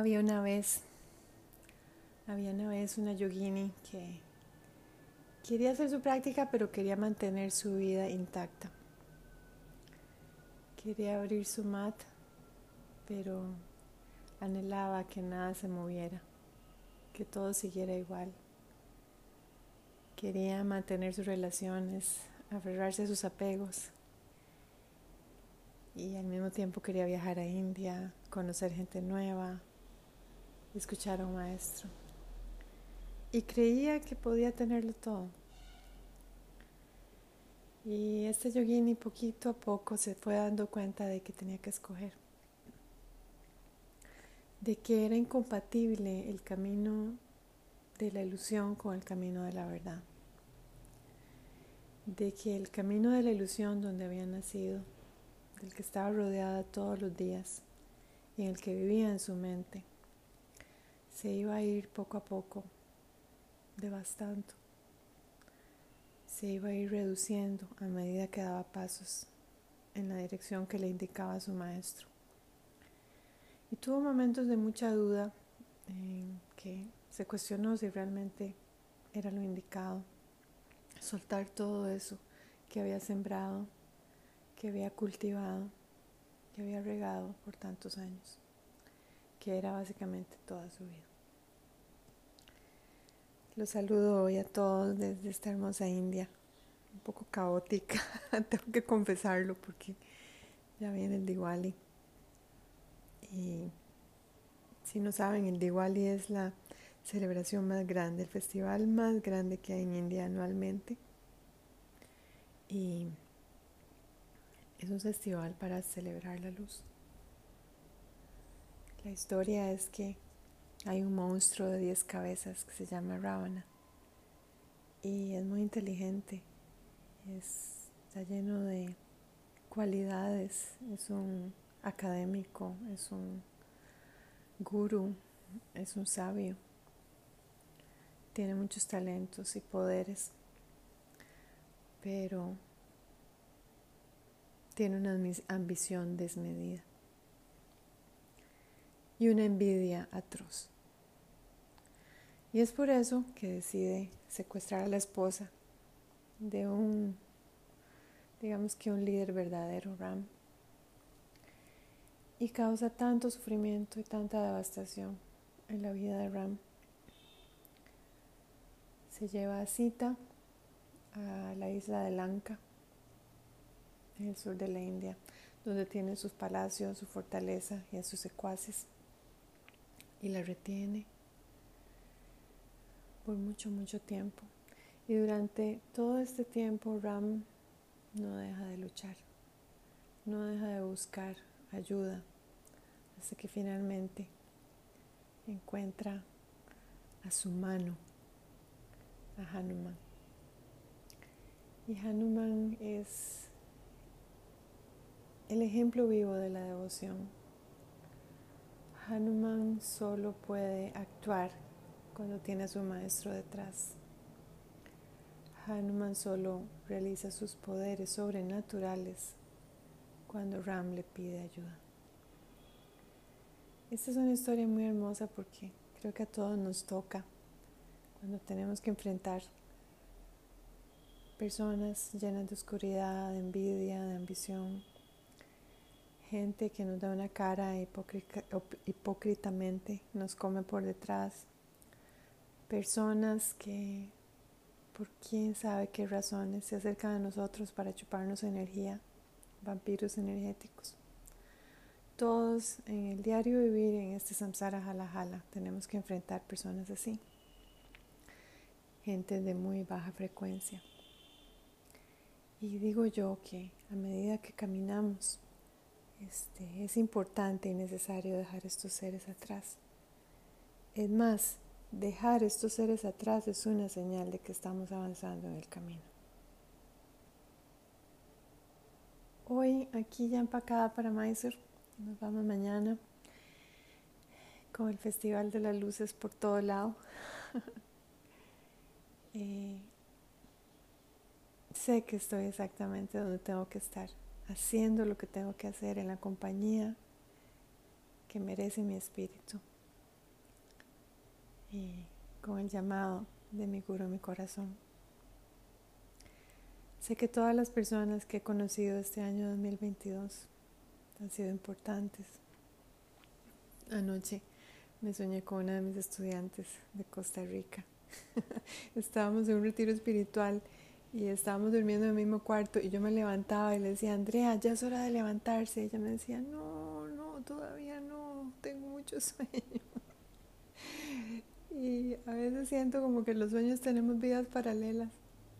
Había una vez, había una vez una yogini que quería hacer su práctica, pero quería mantener su vida intacta. Quería abrir su mat, pero anhelaba que nada se moviera, que todo siguiera igual. Quería mantener sus relaciones, aferrarse a sus apegos. Y al mismo tiempo quería viajar a India, conocer gente nueva, escuchar a un maestro. Y creía que podía tenerlo todo. Y este yogini poquito a poco se fue dando cuenta de que tenía que escoger. De que era incompatible el camino de la ilusión con el camino de la verdad. De que el camino de la ilusión donde había nacido, del que estaba rodeada todos los días y en el que vivía en su mente, se iba a ir poco a poco, devastando. Se iba a ir reduciendo a medida que daba pasos en la dirección que le indicaba su maestro. Y tuvo momentos de mucha duda en que se cuestionó si realmente era lo indicado. Soltar todo eso que había sembrado, que había cultivado, que había regado por tantos años, que era básicamente toda su vida. Los saludo hoy a todos desde esta hermosa India, un poco caótica, tengo que confesarlo porque ya viene el Diwali. Y si no saben, el Diwali es la celebración más grande, el festival más grande que hay en India anualmente. Y es un festival para celebrar la luz. La historia es que hay un monstruo de 10 cabezas que se llama Ravana. Y es muy inteligente, está lleno de cualidades, es un académico, es un guru, es un sabio, tiene muchos talentos y poderes, pero tiene una ambición desmedida y una envidia atroz. Y es por eso que decide secuestrar a la esposa de un, digamos que un líder verdadero, Ram, y causa tanto sufrimiento y tanta devastación en la vida de Ram. Se lleva a Sita a la isla de Lanka, en el sur de la India, donde tiene sus palacios, su fortaleza y sus secuaces y la retiene por mucho, mucho tiempo. Y durante todo este tiempo Ram no deja de luchar, no deja de buscar ayuda, hasta que finalmente encuentra a su mano, a Hanuman. Y Hanuman es el ejemplo vivo de la devoción Hanuman solo puede actuar cuando tiene a su maestro detrás. Hanuman solo realiza sus poderes sobrenaturales cuando Ram le pide ayuda. Esta es una historia muy hermosa porque creo que a todos nos toca cuando tenemos que enfrentar personas llenas de oscuridad, de envidia, de ambición, gente que nos da una cara hipócritamente, nos come por detrás, personas que por quién sabe qué razones se acercan a nosotros para chuparnos energía, vampiros energéticos. Todos en el diario vivir en este samsara jala jala tenemos que enfrentar personas así, gente de muy baja frecuencia. Y digo yo que a medida que caminamos este, es importante y necesario dejar estos seres atrás. Es más, dejar estos seres atrás es una señal de que estamos avanzando en el camino. Hoy aquí ya empacada para Mysore, nos vamos mañana con el Festival de las Luces por todo lado. Eh, sé que estoy exactamente donde tengo que estar haciendo lo que tengo que hacer en la compañía que merece mi espíritu, y con el llamado de mi guru en mi corazón. Sé que todas las personas que he conocido este año 2022 han sido importantes. Anoche me soñé con una de mis estudiantes de Costa Rica. estábamos en un retiro espiritual y estábamos durmiendo en el mismo cuarto y yo me levantaba y le decía, Andrea, ya es hora de levantarse. Y ella me decía, no, no, todavía no, tengo mucho sueño. y a veces siento como que los sueños tenemos vidas paralelas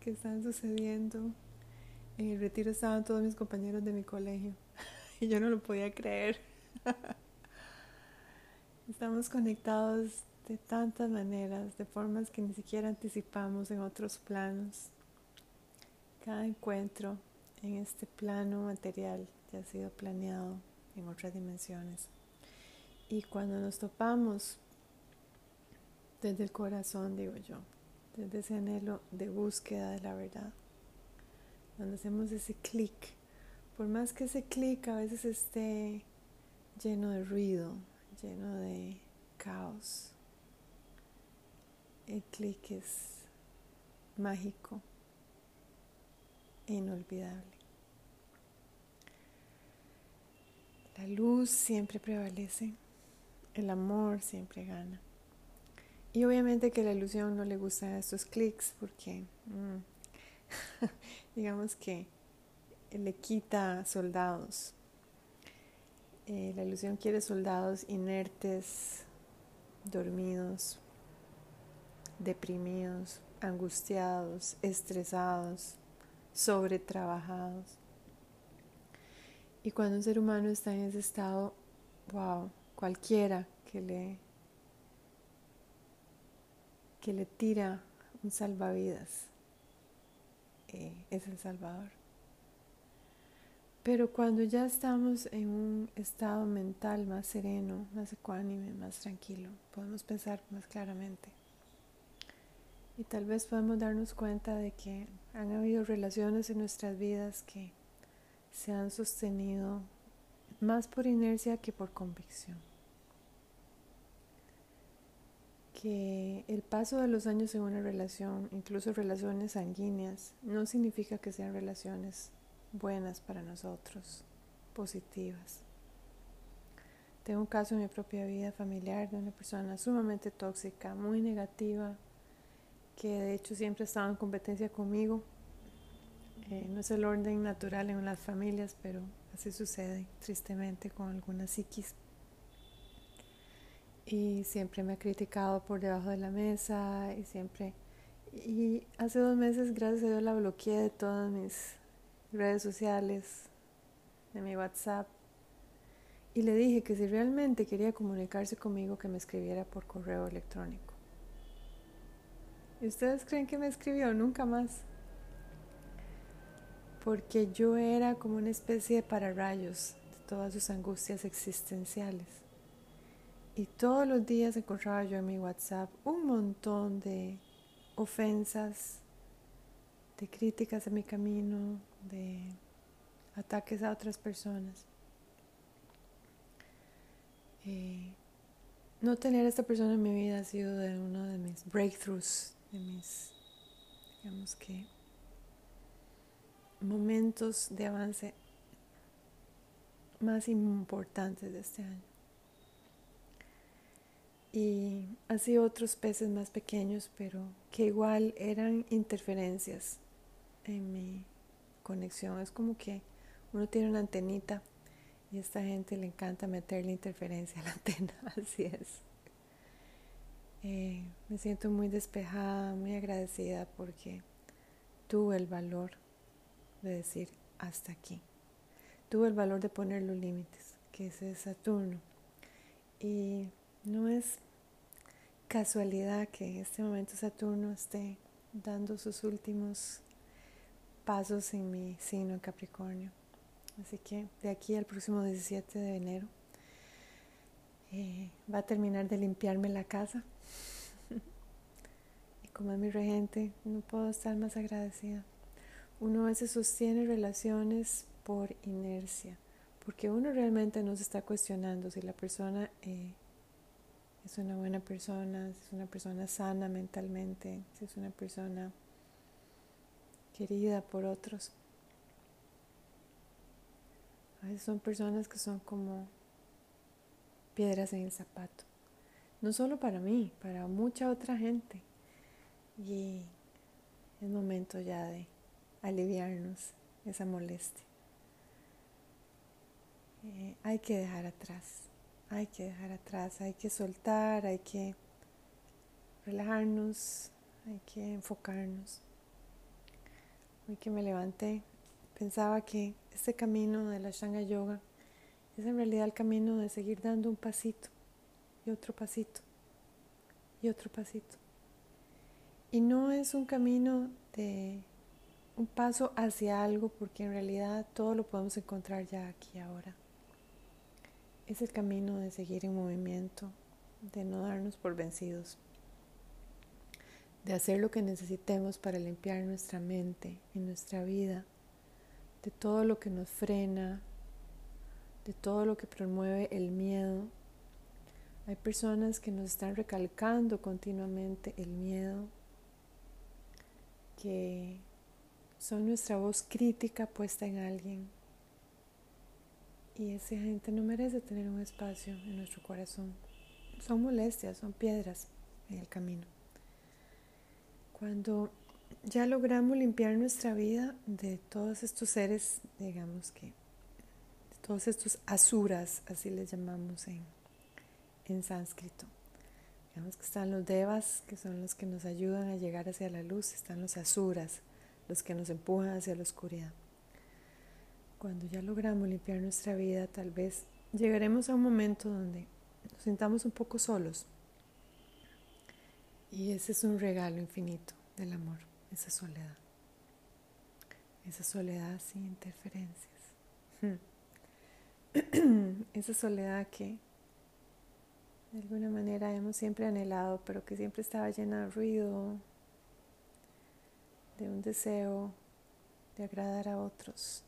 que están sucediendo. En el retiro estaban todos mis compañeros de mi colegio y yo no lo podía creer. Estamos conectados de tantas maneras, de formas que ni siquiera anticipamos en otros planos. Cada encuentro en este plano material ya ha sido planeado en otras dimensiones. Y cuando nos topamos desde el corazón, digo yo, desde ese anhelo de búsqueda de la verdad, cuando hacemos ese clic, por más que ese clic a veces esté lleno de ruido, lleno de caos, el clic es mágico inolvidable. La luz siempre prevalece, el amor siempre gana. Y obviamente que la ilusión no le gusta estos clics porque mm, digamos que le quita soldados. Eh, la ilusión quiere soldados inertes, dormidos, deprimidos, angustiados, estresados, sobretrabajados. Y cuando un ser humano está en ese estado, wow, cualquiera que le que le tira un salvavidas eh, es el Salvador. Pero cuando ya estamos en un estado mental más sereno, más ecuánime, más tranquilo, podemos pensar más claramente. Y tal vez podemos darnos cuenta de que han habido relaciones en nuestras vidas que se han sostenido más por inercia que por convicción. Que el paso de los años en una relación, incluso relaciones sanguíneas, no significa que sean relaciones buenas para nosotros, positivas. Tengo un caso en mi propia vida familiar de una persona sumamente tóxica, muy negativa, que de hecho siempre estaba en competencia conmigo. Eh, no es el orden natural en las familias, pero así sucede tristemente con algunas psiquis. Y siempre me ha criticado por debajo de la mesa y siempre... Y hace dos meses, gracias a Dios, la bloqueé de todas mis redes sociales, de mi WhatsApp. Y le dije que si realmente quería comunicarse conmigo, que me escribiera por correo electrónico. ¿Y ustedes creen que me escribió? Nunca más. Porque yo era como una especie de pararrayos de todas sus angustias existenciales. Y todos los días encontraba yo en mi WhatsApp un montón de ofensas, de críticas a mi camino, de ataques a otras personas. Eh, no tener a esta persona en mi vida ha sido uno de mis breakthroughs de mis, digamos que, momentos de avance más importantes de este año. Y así otros peces más pequeños, pero que igual eran interferencias en mi conexión. Es como que uno tiene una antenita y a esta gente le encanta meterle interferencia a la antena, así es. Eh, me siento muy despejada, muy agradecida porque tuve el valor de decir hasta aquí. Tuve el valor de poner los límites, que es Saturno. Y no es casualidad que en este momento Saturno esté dando sus últimos pasos en mi signo Capricornio. Así que de aquí al próximo 17 de enero eh, va a terminar de limpiarme la casa y como es mi regente, no puedo estar más agradecida. Uno a veces sostiene relaciones por inercia, porque uno realmente no se está cuestionando si la persona eh, es una buena persona, si es una persona sana mentalmente, si es una persona querida por otros. A veces son personas que son como piedras en el zapato. No solo para mí, para mucha otra gente. Y es momento ya de aliviarnos esa molestia. Eh, hay que dejar atrás, hay que dejar atrás, hay que soltar, hay que relajarnos, hay que enfocarnos. Hoy que me levanté, pensaba que este camino de la Shanga Yoga es en realidad el camino de seguir dando un pasito y otro pasito y otro pasito. Y no es un camino de un paso hacia algo porque en realidad todo lo podemos encontrar ya aquí ahora. Es el camino de seguir en movimiento, de no darnos por vencidos, de hacer lo que necesitemos para limpiar nuestra mente y nuestra vida, de todo lo que nos frena, de todo lo que promueve el miedo. Hay personas que nos están recalcando continuamente el miedo, que son nuestra voz crítica puesta en alguien y esa gente no merece tener un espacio en nuestro corazón. Son molestias, son piedras en el camino. Cuando ya logramos limpiar nuestra vida de todos estos seres, digamos que, todos estos asuras, así les llamamos en, en sánscrito. Digamos que están los devas, que son los que nos ayudan a llegar hacia la luz, están los asuras, los que nos empujan hacia la oscuridad. Cuando ya logramos limpiar nuestra vida, tal vez llegaremos a un momento donde nos sintamos un poco solos. Y ese es un regalo infinito del amor, esa soledad. Esa soledad sin interferencias. Esa soledad que de alguna manera hemos siempre anhelado, pero que siempre estaba llena de ruido, de un deseo de agradar a otros,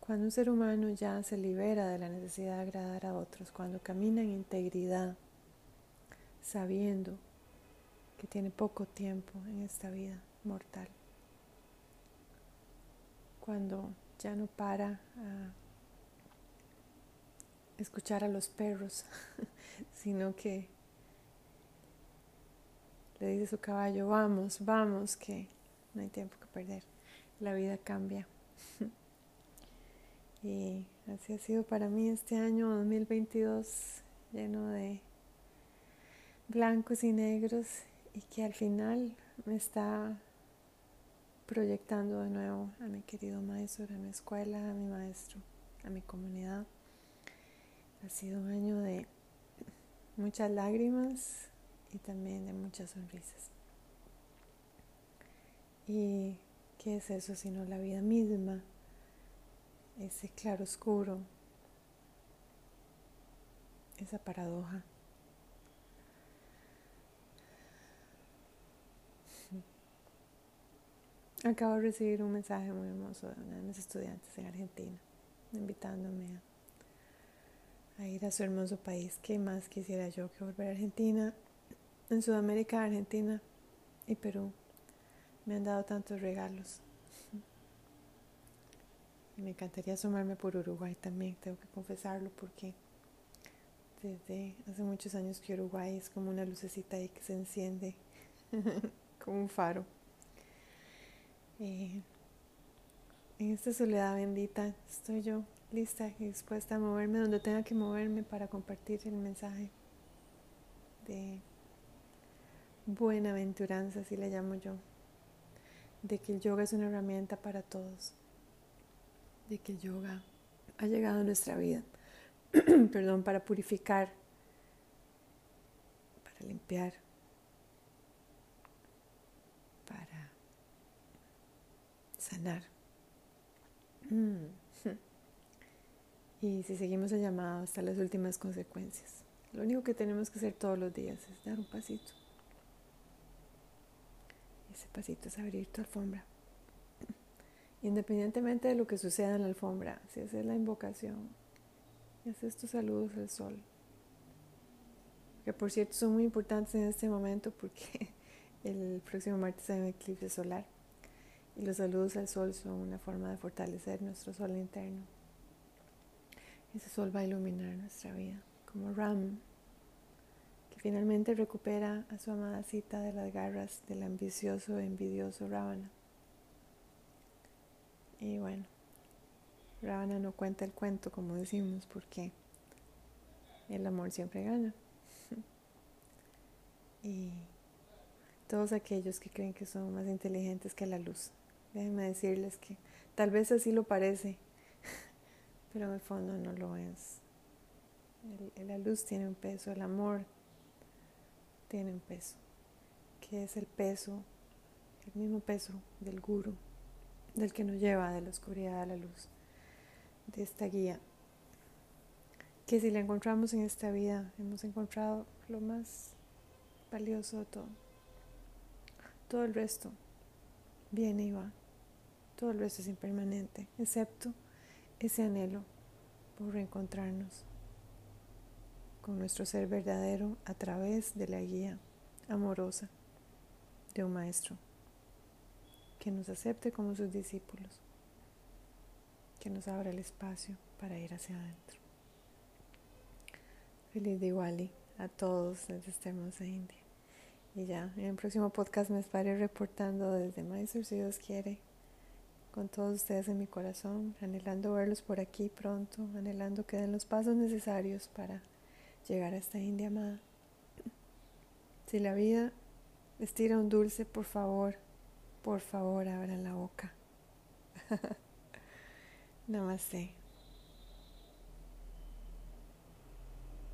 cuando un ser humano ya se libera de la necesidad de agradar a otros, cuando camina en integridad, sabiendo que tiene poco tiempo en esta vida mortal, cuando ya no para a escuchar a los perros, sino que le dice su caballo, vamos, vamos, que no hay tiempo que perder, la vida cambia. Y así ha sido para mí este año 2022 lleno de blancos y negros y que al final me está proyectando de nuevo a mi querido maestro, a mi escuela, a mi maestro, a mi comunidad. Ha sido un año de muchas lágrimas y también de muchas sonrisas. ¿Y qué es eso sino la vida misma? ese claro oscuro, esa paradoja. Acabo de recibir un mensaje muy hermoso de una de mis estudiantes en Argentina, invitándome a, a, ir a su hermoso país. ¿Qué más quisiera yo que volver a Argentina? En Sudamérica, Argentina y Perú me han dado tantos regalos. Me encantaría asomarme por Uruguay también, tengo que confesarlo porque desde hace muchos años que Uruguay es como una lucecita ahí que se enciende como un faro. Eh, en esta soledad bendita estoy yo lista y dispuesta a moverme donde tenga que moverme para compartir el mensaje de buenaventuranza, así le llamo yo, de que el yoga es una herramienta para todos de que el yoga ha llegado a nuestra vida, perdón, para purificar, para limpiar, para sanar. Mm. Y si seguimos el llamado hasta las últimas consecuencias, lo único que tenemos que hacer todos los días es dar un pasito. Ese pasito es abrir tu alfombra Independientemente de lo que suceda en la alfombra, si haces la invocación haces tus saludos al sol, que por cierto son muy importantes en este momento porque el próximo martes hay un eclipse solar y los saludos al sol son una forma de fortalecer nuestro sol interno. Ese sol va a iluminar nuestra vida, como Ram, que finalmente recupera a su amada cita de las garras del ambicioso e envidioso Ravana. Y bueno, Ravana no cuenta el cuento, como decimos, porque el amor siempre gana. y todos aquellos que creen que son más inteligentes que la luz, déjenme decirles que tal vez así lo parece, pero en el fondo no lo es. la luz tiene un peso, el amor tiene un peso, que es el peso, el mismo peso del guru, del que nos lleva de la oscuridad a la luz, de esta guía que si la encontramos en esta vida, hemos encontrado lo más valioso de todo. Todo el resto viene y va. Todo el resto es impermanente, excepto ese anhelo por reencontrarnos con nuestro ser verdadero a través de la guía amorosa de un maestro que nos acepte como sus discípulos, que nos abra el espacio para ir hacia adentro. Feliz Diwali a todos desde esta hermosa India. Y ya, en el próximo podcast me estaré reportando desde Mysore, si Dios quiere, con todos ustedes en mi corazón, anhelando verlos por aquí pronto, anhelando que den los pasos necesarios para llegar a esta India amada. Si la vida les tira un dulce, por favor, por favor, abran la boca. Namaste.